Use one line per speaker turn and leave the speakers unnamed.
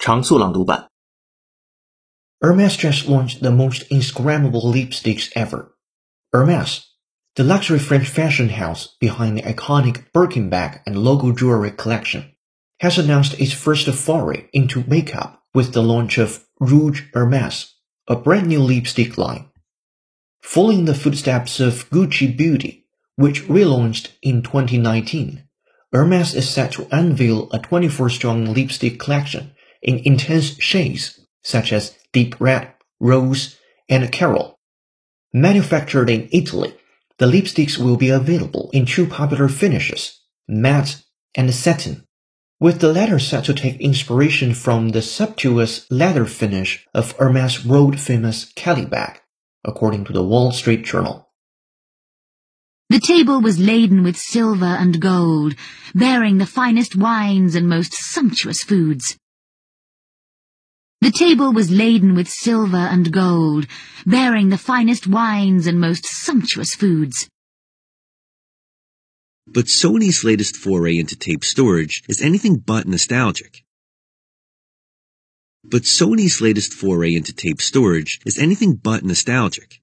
常速朗读版。
Hermes just launched the most Instagrammable lipsticks ever. Hermes, the luxury French fashion house behind the iconic Birkin bag and logo jewelry collection, has announced its first foray into makeup with the launch of Rouge Hermes, a brand new lipstick line. Following the footsteps of Gucci Beauty, which relaunched in 2019, Hermes is set to unveil a 24-strong lipstick collection in intense shades such as deep red, rose, and coral. Manufactured in Italy, the lipsticks will be available in two popular finishes, matte and satin, with the latter set to take inspiration from the sumptuous leather finish of Hermes' world-famous Kelly bag, according to the Wall Street Journal.
The table was laden with silver and gold, bearing the finest wines and most sumptuous foods. The table was laden with silver and gold, bearing the finest wines and most sumptuous foods.
But Sony's latest foray into tape storage is anything but nostalgic. But Sony's latest foray into tape storage is anything but nostalgic.